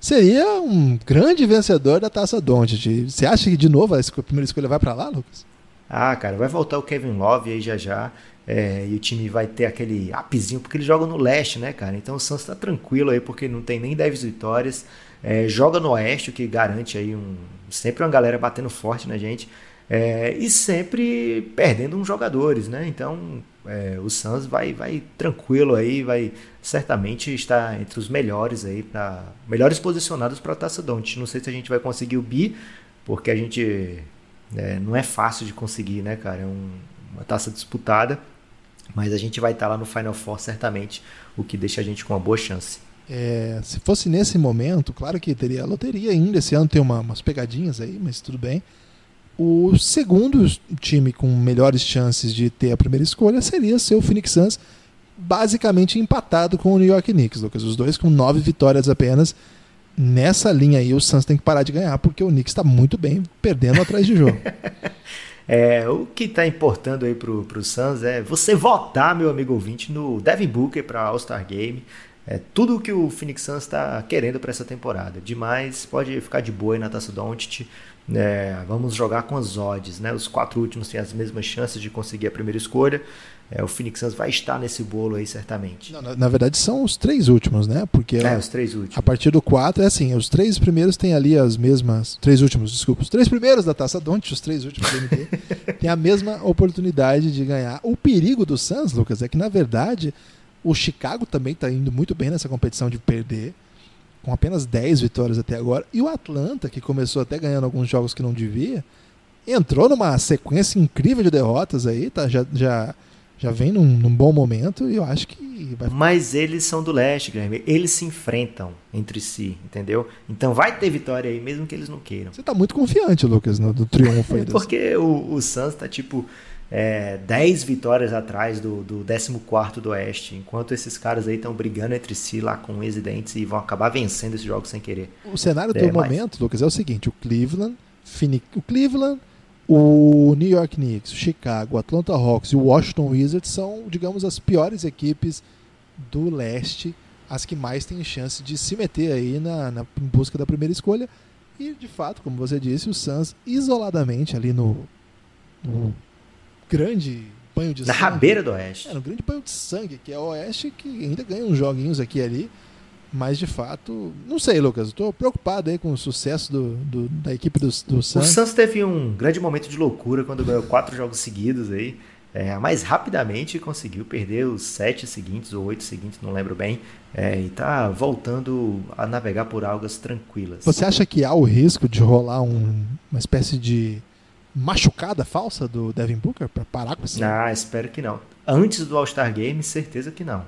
seria um grande vencedor da Taça Doncic. Você acha que de novo a primeira escolha vai para lá, Lucas? Ah, cara, vai voltar o Kevin Love aí já já. É, e o time vai ter aquele apizinho, porque eles jogam no leste, né, cara? Então o Santos tá tranquilo aí, porque não tem nem 10 vitórias. É, joga no oeste, o que garante aí um, sempre uma galera batendo forte na gente. É, e sempre perdendo uns jogadores, né? Então é, o Suns vai, vai tranquilo aí, vai certamente estar entre os melhores aí, pra, melhores posicionados para a Taça Don't. Não sei se a gente vai conseguir o bi, porque a gente é, não é fácil de conseguir, né, cara? É um, uma taça disputada, mas a gente vai estar lá no Final Four certamente, o que deixa a gente com uma boa chance. É, se fosse nesse momento, claro que teria a loteria ainda. Esse ano tem uma, umas pegadinhas aí, mas tudo bem. O segundo time com melhores chances de ter a primeira escolha seria ser o Phoenix Suns, basicamente empatado com o New York Knicks, Lucas. Os dois com nove vitórias apenas. Nessa linha aí, o Suns tem que parar de ganhar, porque o Knicks está muito bem perdendo atrás de jogo. (laughs) É, o que está importando aí pro, pro Suns é você votar, meu amigo ouvinte, no Devin Booker para All-Star Game. É tudo o que o Phoenix Suns está querendo para essa temporada. Demais, pode ficar de boa aí na Taça Doncic. É, vamos jogar com as odds, né? Os quatro últimos têm as mesmas chances de conseguir a primeira escolha. É, o Phoenix Suns vai estar nesse bolo aí, certamente. Não, na, na, verdade, são os três últimos, né? Porque é, os três últimos. A partir do 4 é assim: os três primeiros têm ali as mesmas. Três últimos, desculpa. Os três primeiros da taça Don't, os três últimos do MD, (laughs) têm a mesma oportunidade de ganhar. O perigo do Suns, Lucas, é que, na verdade, o Chicago também está indo muito bem nessa competição de perder, com apenas 10 vitórias até agora. E o Atlanta, que começou até ganhando alguns jogos que não devia, entrou numa sequência incrível de derrotas aí, tá? Já. já já vem num, num, bom momento e eu acho que vai Mas eles são do leste, Guilherme. Eles se enfrentam entre si, entendeu? Então vai ter vitória aí, mesmo que eles não queiram. Você tá muito confiante, Lucas, no, do triunfo aí. (laughs) Porque o, o Suns tá tipo é, 10 vitórias atrás do, do 14 do Oeste, enquanto esses caras aí estão brigando entre si lá com residentes e vão acabar vencendo esse jogo sem querer. O cenário do é, momento, mas... Lucas, é o seguinte: o Cleveland, o Cleveland o New York Knicks, o Chicago, o Atlanta Hawks e o Washington Wizards são, digamos, as piores equipes do leste, as que mais têm chance de se meter aí na, na em busca da primeira escolha. E, de fato, como você disse, o Suns isoladamente ali no, no grande banho de na sangue. Na rabeira do Oeste. É, no grande banho de sangue, que é o Oeste, que ainda ganha uns joguinhos aqui e ali. Mas de fato, não sei, Lucas. Estou preocupado aí com o sucesso do, do da equipe do, do Suns. O Suns teve um grande momento de loucura quando ganhou quatro jogos seguidos aí. É, mas rapidamente conseguiu perder os sete seguintes ou oito seguintes, não lembro bem, é, e está voltando a navegar por algas tranquilas. Você acha que há o risco de rolar um, uma espécie de machucada falsa do Devin Booker para parar com esse? Ah, espero que não. Antes do All-Star Game, certeza que não.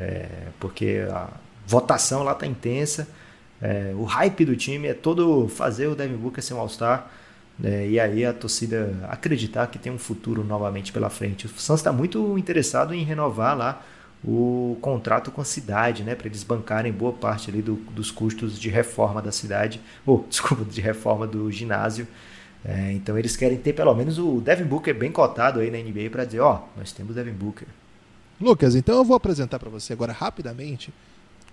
É, porque a, votação lá tá intensa. É, o hype do time é todo fazer o Devin Booker ser um All-Star. É, e aí a torcida acreditar que tem um futuro novamente pela frente. O Suns está muito interessado em renovar lá o contrato com a cidade, né, para eles bancarem boa parte ali do, dos custos de reforma da cidade, ou (laughs) desculpa, de reforma do ginásio. É, então eles querem ter pelo menos o Devin Booker bem cotado aí na NBA para dizer, ó, oh, nós temos Devin Booker. Lucas, então eu vou apresentar para você agora rapidamente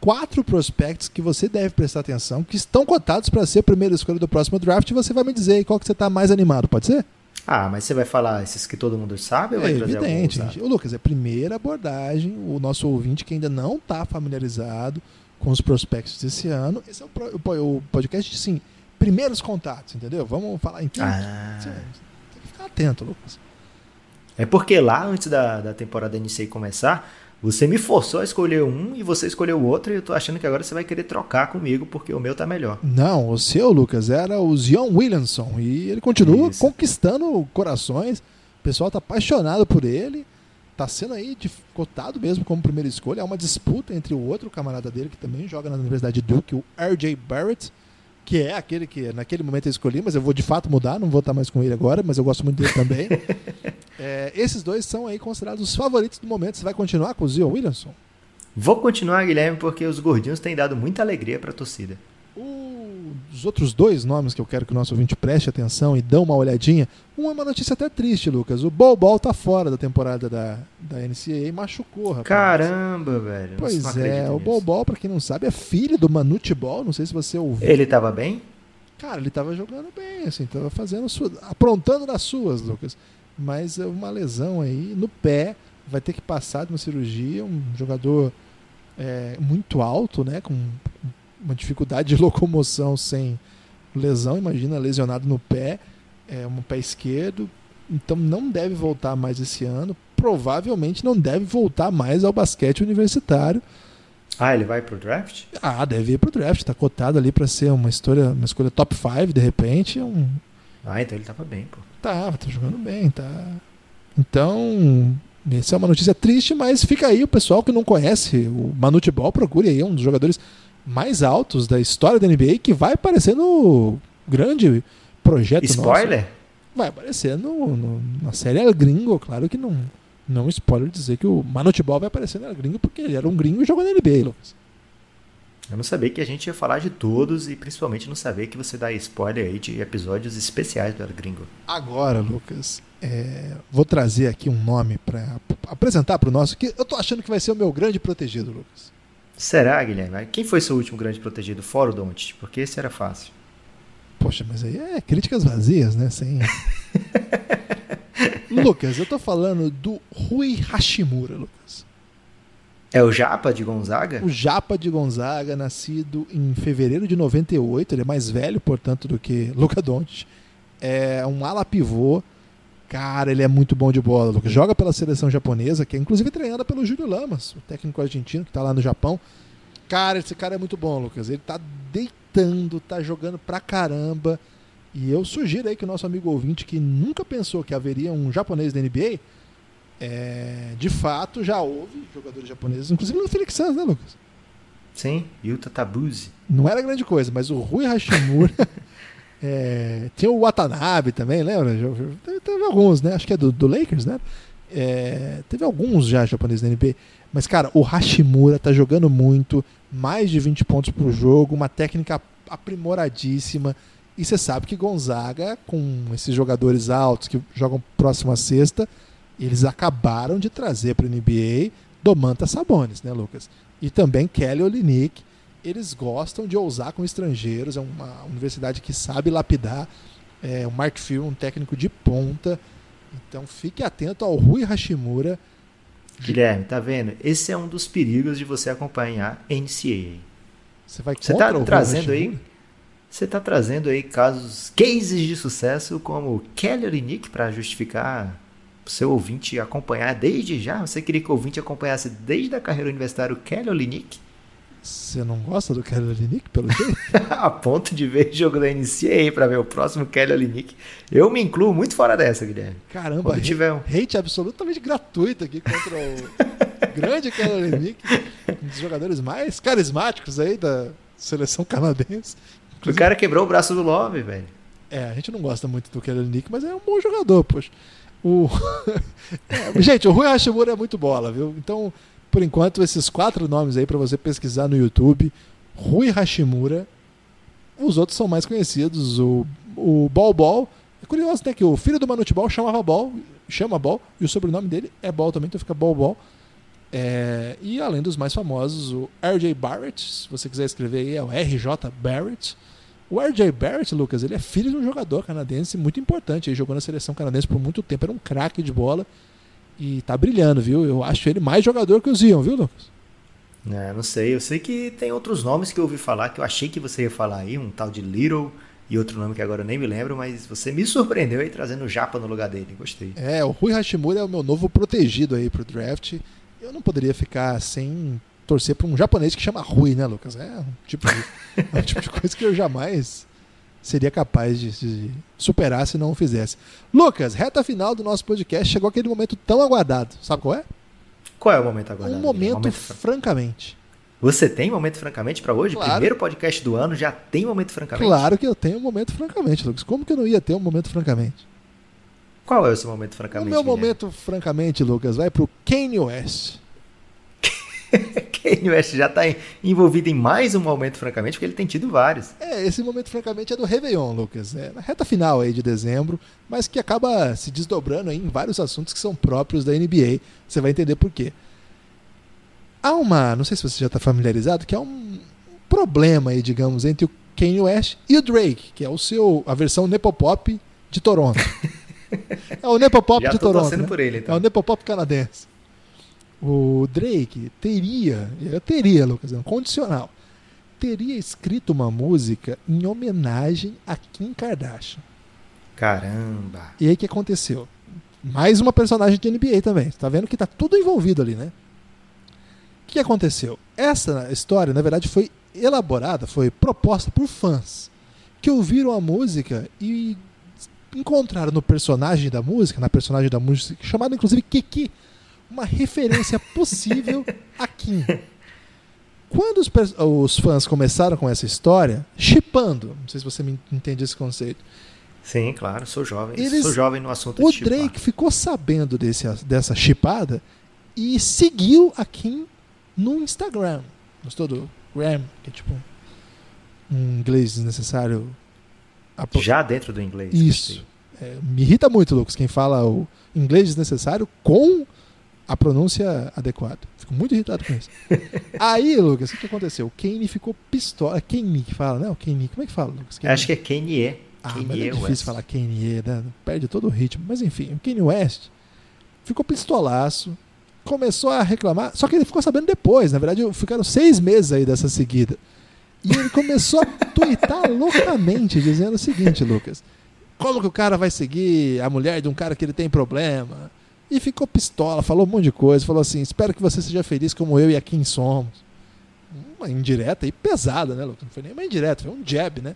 quatro prospects que você deve prestar atenção, que estão cotados para ser a primeira escolha do próximo draft, e você vai me dizer qual que você está mais animado, pode ser? Ah, mas você vai falar esses que todo mundo sabe ou é vai evidente. Alguns, o Lucas, é a primeira abordagem, o nosso ouvinte que ainda não está familiarizado com os prospectos desse ano. Esse é o, podcast, sim, primeiros contatos, entendeu? Vamos falar em ah. Tem que ficar atento, Lucas. É porque lá, antes da, da temporada e começar, você me forçou a escolher um e você escolheu o outro e eu tô achando que agora você vai querer trocar comigo porque o meu tá melhor. Não, o seu, Lucas, era o Zion Williamson e ele continua Isso. conquistando corações. O pessoal tá apaixonado por ele. Tá sendo aí cotado mesmo como primeira escolha. É uma disputa entre o outro camarada dele que também joga na Universidade de Duke, o RJ Barrett. Que é aquele que naquele momento eu escolhi, mas eu vou de fato mudar, não vou estar mais com ele agora, mas eu gosto muito dele também. (laughs) é, esses dois são aí considerados os favoritos do momento. Você vai continuar com o Zion Williamson? Vou continuar, Guilherme, porque os gordinhos têm dado muita alegria para a torcida. Os outros dois nomes que eu quero que o nosso ouvinte preste atenção e dê uma olhadinha. Um é uma notícia até triste, Lucas. O Bol Bol tá fora da temporada da, da NCAA e machucou, rapaz. Caramba, velho. Pois é, o Bol Bol, pra quem não sabe, é filho do Manute Bol. Não sei se você ouviu. Ele tava bem? Cara, ele tava jogando bem, assim, tava fazendo sua, aprontando nas suas, Lucas. Mas é uma lesão aí no pé, vai ter que passar de uma cirurgia. Um jogador é, muito alto, né? Com uma dificuldade de (laughs) locomoção sem lesão, imagina lesionado no pé, é um pé esquerdo, então não deve voltar mais esse ano, provavelmente não deve voltar mais ao basquete universitário. Ah, ele vai pro draft? Ah, deve ir pro draft, tá cotado ali para ser uma história, uma escolha top 5 de repente, é um Ah, então ele tava bem, pô. Tá, tá jogando bem, tá. Então, essa é uma notícia triste, mas fica aí o pessoal que não conhece o Manute Ball, procure aí, é um dos jogadores mais altos da história da NBA que vai aparecer no grande projeto Spoiler? Nosso. Vai aparecer no, no, na série El Gringo, claro que não. Não spoiler dizer que o Manute Ball vai aparecer no El Gringo porque ele era um gringo e jogou na NBA, Lucas. Eu não sabia que a gente ia falar de todos e principalmente não sabia que você dá spoiler aí de episódios especiais do El Gringo. Agora, Lucas, é, vou trazer aqui um nome para apresentar para o nosso que eu tô achando que vai ser o meu grande protegido, Lucas. Será, Guilherme? Quem foi seu último grande protegido fora o Don't? Porque esse era fácil. Poxa, mas aí é críticas vazias, né? Sem... (laughs) Lucas, eu tô falando do Rui Hashimura, Lucas. É o Japa de Gonzaga? O Japa de Gonzaga, nascido em fevereiro de 98, ele é mais velho, portanto, do que Luca Doncic. É um ala pivô. Cara, ele é muito bom de bola, Lucas. Joga pela seleção japonesa, que é inclusive treinada pelo Júlio Lamas, o técnico argentino que tá lá no Japão. Cara, esse cara é muito bom, Lucas. Ele tá deitando, tá jogando pra caramba. E eu sugiro aí que o nosso amigo ouvinte, que nunca pensou que haveria um japonês da NBA, é, de fato já houve jogadores japoneses, inclusive no Felix Santos, né, Lucas? Sim, Yuta Tabuzi. Não era grande coisa, mas o Rui Hashimura. (laughs) é, tinha o Watanabe também, lembra? Teve, alguns, né? Acho que é do, do Lakers, né? É, teve alguns já japoneses da NBA. Mas, cara, o Hashimura tá jogando muito, mais de 20 pontos por jogo, uma técnica aprimoradíssima. E você sabe que Gonzaga, com esses jogadores altos que jogam próximo à sexta, eles acabaram de trazer para o NBA Domantas Sabonis, né, Lucas? E também Kelly Olynyk. Eles gostam de ousar com estrangeiros, é uma universidade que sabe lapidar. É, o Mark Few, um técnico de ponta. Então fique atento ao Rui Hashimura. Guilherme, tá vendo? Esse é um dos perigos de você acompanhar NCAA. Você vai Você tá trazendo aí você está trazendo aí casos, cases de sucesso como Kelly Olynyk para justificar o seu ouvinte acompanhar desde já? Você queria que o ouvinte acompanhasse desde a carreira universitária o Kelly Olynyk? Você não gosta do Kelly Olynyk, pelo jeito? (laughs) a ponto de ver jogo da NCAA para ver o próximo Kelly Olynyk. Eu me incluo muito fora dessa, Guilherme. Caramba, hate, tiver um... hate absolutamente gratuito aqui contra o (laughs) grande Kelly Olynyk, um dos jogadores mais carismáticos aí da seleção canadense. Inclusive, o cara quebrou o braço do Love, velho. É, a gente não gosta muito do Kelly Nick, mas é um bom jogador, poxa. O... (laughs) é, gente, o Rui Hashimura é muito bola, viu? Então, por enquanto, esses quatro nomes aí para você pesquisar no YouTube. Rui Hashimura. Os outros são mais conhecidos. O, o Ball Ball. É curioso, né? Que o filho do Manute Ball chamava Ball, chama Ball, e o sobrenome dele é Ball também, então fica Ball Ball. É, e além dos mais famosos, o RJ Barrett, se você quiser escrever aí, é o RJ Barrett. O RJ Barrett, Lucas, ele é filho de um jogador canadense muito importante. Ele jogou na seleção canadense por muito tempo, era um craque de bola. E tá brilhando, viu? Eu acho ele mais jogador que o Zion, viu, Lucas? É, não sei. Eu sei que tem outros nomes que eu ouvi falar, que eu achei que você ia falar aí, um tal de Little e outro nome que agora eu nem me lembro, mas você me (laughs) surpreendeu aí trazendo o Japa no lugar dele. Gostei. É, o Rui Hashimura é o meu novo protegido aí pro draft. Eu não poderia ficar sem torcer para um japonês que chama Rui, né, Lucas? É um tipo de, é um (laughs) tipo de coisa que eu jamais seria capaz de, de, superar se não o fizesse. Lucas, reta final do nosso podcast, chegou aquele momento tão aguardado. Sabe qual é? Qual é o momento aguardado? Um momento, momento francamente. Você tem momento francamente para hoje? Claro. Primeiro podcast do ano já tem momento francamente? Claro que eu tenho um momento francamente, Lucas. Como que eu não ia ter um momento francamente? Qual é o seu momento O francamente? meu Guilherme? momento francamente, Lucas, vai pro Kanye West. (laughs) (laughs) Kanye West já tá envolvido em mais um momento francamente, porque ele tem tido vários. É, esse momento francamente é do Réveillon, Lucas. É na reta final aí de dezembro, mas que acaba se desdobrando em vários assuntos que são próprios da NBA. Você vai entender por quê. Há uma, não sei se você já está familiarizado, que é um problema aí, digamos, entre o Kanye West e o Drake, que é o seu a versão Nepopop de Toronto. (laughs) é o Nepopop de tô Toronto. né? por ele, É então. o Nepopop canadense. O Drake teria, eu teria, Lucas, condicional, teria escrito uma música em homenagem a Kim Kardashian. Caramba. E aí o que aconteceu? Mais uma personagem de NBA também. Você tá vendo que tá tudo envolvido ali, né? O que aconteceu? Essa história, na verdade, foi elaborada, foi proposta por fãs que ouviram a música e encontraram no personagem da música, na personagem da música, chamada inclusive Kiki, uma referência possível (laughs) a Kim. Quando os, os fãs começaram com essa história, chipando, não sei se você me entende esse conceito, Sim, claro, sou jovem. Eles- Sou jovem no assunto o. Drake ficou sabendo desse, dessa chipada e seguiu a Kim no Instagram. Gostou do Gram, que é tipo um inglês desnecessário. Já dentro do inglês. Isso. É, me irrita muito, Lucas, quem fala o inglês desnecessário com a pronúncia adequada. Fico muito irritado com isso. (laughs) Aí, Lucas, o que aconteceu? O Kanye ficou pistola. Kanye que fala, né? O Kanye. Como é que fala, Lucas? Kanye? Acho que é Kanye. Ah, Kanye mas é difícil West. falar Kanye, né? Perde todo o ritmo. Mas enfim, o Kanye West ficou pistolaço, começou a reclamar, só que ele ficou sabendo depois, na verdade ficaram seis meses aí dessa seguida. E ele começou a (laughs) tuitar loucamente, dizendo o seguinte, Lucas, como que o cara vai seguir a mulher de um cara que ele tem problema? E ficou pistola, falou um monte de coisa, falou assim, espero que você seja feliz como eu e a quem somos. Uma indireta e pesada, né, Lucas? Não foi nem uma indireta, foi um jab, né?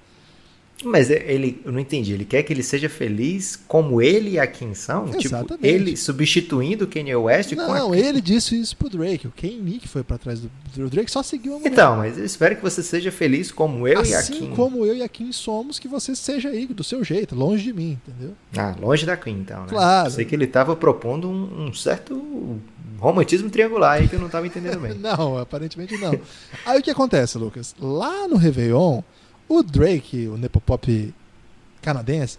Mas é- ele, eu não entendi. Ele quer que ele seja feliz como ele e a Kim são? Tipo, Exatamente. ele substituindo o Kanye West com a Não, ele disse isso pro Drake. O Kanye que foi pra trás do Drake só seguiu a mulher. Então, mas eu espero que você seja feliz como eu e a assim Kim. como eu e a Kim somos, que você seja aí do seu jeito, longe de mim, entendeu? Ah, longe da Kim, então, né? Claro. Eu sei que ele tava propondo um, um certo romantismo triangular aí que eu não tava entendendo bem. (laughs) Não, aparentemente não. aí o que acontece, Lucas? Lá no Réveillon, o Drake, o Nepopop canadense,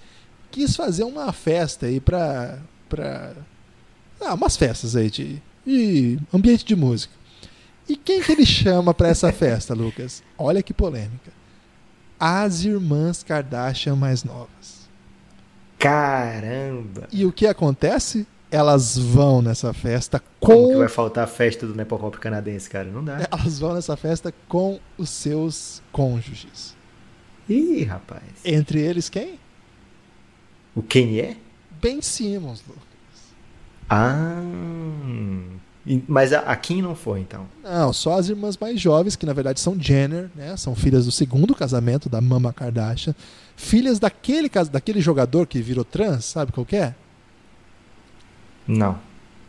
quis fazer uma festa aí pra. pra ah, umas festas aí de, de ambiente de música. E quem que ele (laughs) chama pra essa festa, Lucas? Olha que polêmica. As irmãs Kardashian mais novas. Caramba! E o que acontece? Elas vão nessa festa Como que com vai faltar a festa do Nepopop canadense, cara? Não dá. elas vão nessa festa com os seus cônjuges. Ih, rapaz. Entre eles quem? O Kanye é? Ben Simmons, Lucas. Ah. Mas a, a Kim não foi, então. Não, só as irmãs mais jovens, que na verdade são Jenner, né? São filhas do segundo casamento da Mama Kardashian. Filhas daquele, daquele jogador que virou trans, sabe qual que é? Não.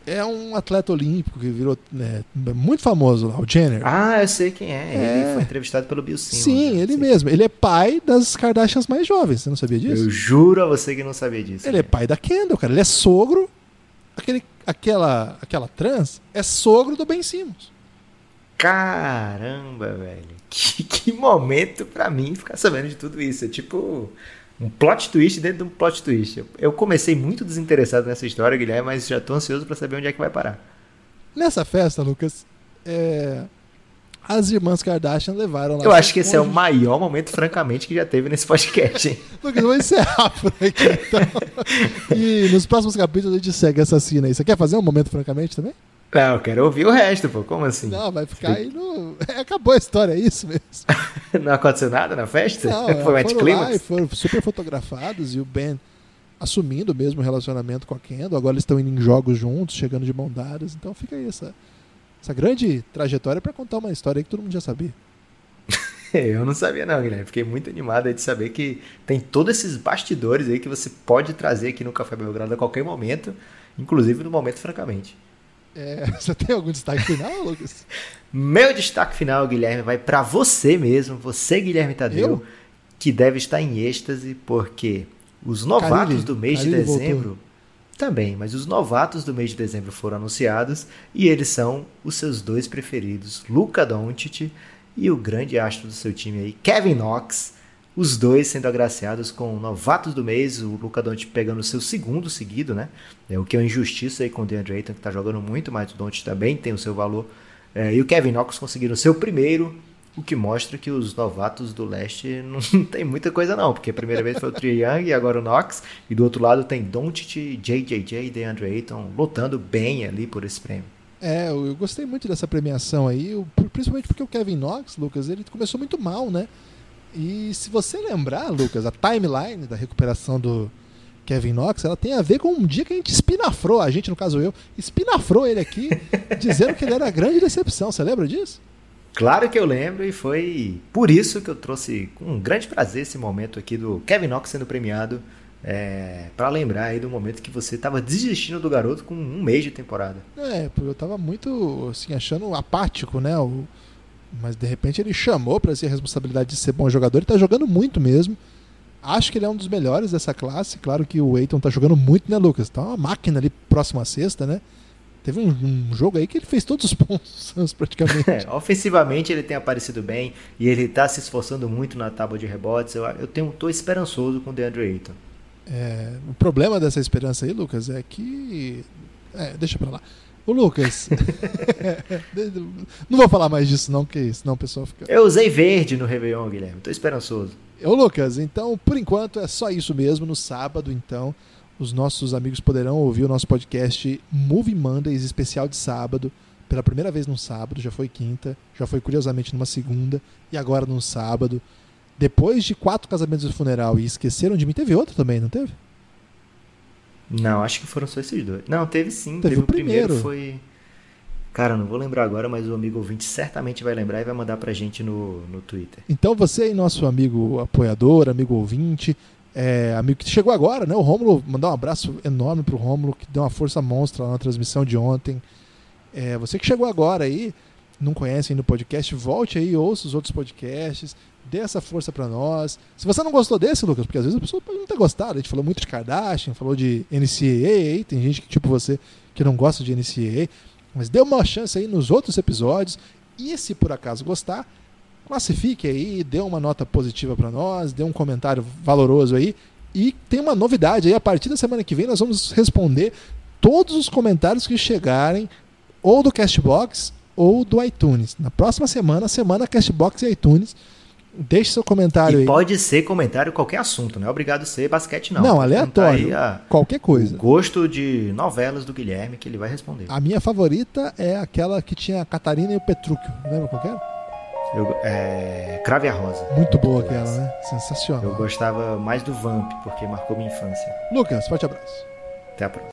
É um atleta olímpico que virou né, muito famoso lá, o Jenner. Ah, eu sei quem é. É. Ele foi entrevistado pelo Bill Simmons. Sim, eu ele mesmo. Ele é pai das Kardashians mais jovens. Você não sabia disso? Eu juro a você que não sabia disso. Ele é pai da Kendall, cara. Ele é sogro. Aquele, aquela, aquela trans é sogro do Ben Simmons. Caramba, velho. Que, que momento pra mim ficar sabendo de tudo isso. É tipo um plot twist dentro de um plot twist. Eu- comecei muito desinteressado nessa história, Guilherme, mas já tô ansioso pra saber onde é que vai parar. Nessa festa, Lucas, é, as irmãs Kardashian levaram lá. Eu acho que esse é o maior momento, francamente, que já teve nesse podcast, hein? (laughs) Lucas, vou encerrar por aqui, então. (laughs) E nos próximos capítulos a gente segue essa cena aí. Você quer fazer um momento, francamente, também? Não, eu quero ouvir o resto, pô. Como assim? Não, vai ficar aí no. É, (laughs) acabou a história, é isso mesmo. (laughs) Não aconteceu nada na festa? Não, (laughs) Foi um lá e foram super fotografados e o Ben assumindo mesmo o relacionamento com a Kendall. Agora eles estão indo em jogos juntos, chegando de mão dadas. Então fica aí essa, essa grande trajetória para contar uma história aí que todo mundo já sabia. Eu não sabia não, Guilherme. Fiquei muito animado aí de saber que tem todos esses bastidores aí que você pode trazer aqui no Café Belgrado a qualquer momento, inclusive no momento francamente. É, (laughs) você tem algum destaque final, Lucas? Meu destaque final, Guilherme, vai para você mesmo, você, Guilherme Tadeu, Eu? que deve estar em êxtase, porque os novatos Carilli, do mês Carilli de dezembro. Voltou. Também, mas os novatos do mês de dezembro foram anunciados e eles são os seus dois preferidos, Luca Doncic e o grande astro do seu time aí, Kevin Knox. Os dois sendo agraciados com novatos do mês, o Luca Doncic pegando seu segundo seguido, né? É o que é uma injustiça aí com o DeAndre Ayton, que tá jogando muito, mas o Doncic também tem o seu valor. É, e o Kevin Knox conseguiram o seu primeiro, o que mostra que os novatos do leste (laughs) não tem muita coisa não, porque a primeira vez foi o Trae Young e agora o Knox, e do outro lado tem Doncic, JJJ e DeAndre Ayton lutando bem ali por esse prêmio. É, eu gostei muito dessa premiação aí, principalmente porque o Kevin Knox, Lucas, ele começou muito mal, né? E se você lembrar, Lucas, a timeline da recuperação do Kevin Knox, ela tem a ver com um dia que a gente espinafrou, a gente, no caso eu, espinafrou ele aqui, (laughs) dizendo que ele era a grande decepção. Você lembra disso? Claro que eu lembro, e foi por isso que eu trouxe com um grande prazer esse momento aqui do Kevin Knox sendo premiado. É, para lembrar aí do momento que você estava desistindo do garoto com um mês de temporada. É, porque eu estava muito assim, achando apático, né? O, mas de repente ele chamou para si a responsabilidade de ser bom jogador e está jogando muito mesmo. Acho que ele é um dos melhores dessa classe. Claro que o Eiton está jogando muito, né, Lucas? Tá uma máquina ali próximo à sexta, né? Teve um, um, jogo aí que ele fez todos os pontos, (laughs) praticamente. É, ofensivamente ele tem aparecido bem e ele está se esforçando muito na tábua de rebotes. Eu, eu tenho, tô esperançoso com o DeAndre Ayton. É, o problema dessa esperança aí, Lucas, é que. É, deixa pra lá. O Lucas. (laughs) não vou falar mais disso, não, que senão o pessoal fica. Eu usei verde no Réveillon, Guilherme. Tô esperançoso. Ô, Lucas, então, por enquanto é só isso mesmo. No sábado, então, os nossos amigos poderão ouvir o nosso podcast Movie Mondays, especial de sábado. Pela primeira vez no sábado, já foi quinta, já foi curiosamente numa segunda, e agora no sábado. Depois de quatro casamentos de funeral e esqueceram de mim, teve outro também, não teve? Não, acho que foram só esses dois. Não, teve sim. Teve, teve o primeiro. primeiro. Foi. Cara, não vou lembrar agora, mas o amigo ouvinte certamente vai lembrar e vai mandar pra gente no, no Twitter. Então você aí, nosso amigo apoiador, amigo ouvinte, é, amigo que chegou agora, né? O Rômulo, mandar um abraço enorme pro Rômulo, que deu uma força monstra lá na transmissão de ontem. É, você que chegou agora aí, não conhece ainda o podcast, volte aí, ouça os outros podcasts, dê essa força para nós. Se você não gostou desse, Lucas, porque às vezes a pessoa pode não ter gostado, a gente falou muito de Kardashian, falou de NCAA, tem gente que, tipo você que não gosta de NCAA, mas dê uma chance aí nos outros episódios. E se por acaso gostar, classifique aí, dê uma nota positiva para nós, dê um comentário valoroso aí. E tem uma novidade aí, a partir da semana que vem nós vamos responder todos os comentários que chegarem ou do Castbox ou do iTunes. Na próxima semana, semana Castbox e iTunes. Deixe seu comentário e aí. Pode ser comentário qualquer assunto, não é obrigado a ser basquete, não. Não, aleatório. qualquer coisa. gosto de novelas do Guilherme que ele vai responder. A minha favorita é aquela que tinha a Catarina e o Petrúquio. Lembra qual era? Eu, é, Crave a Rosa. Muito boa aquela, né? Sensacional. Eu gostava mais do Vamp, porque marcou minha infância. Lucas, forte abraço. Até a próxima.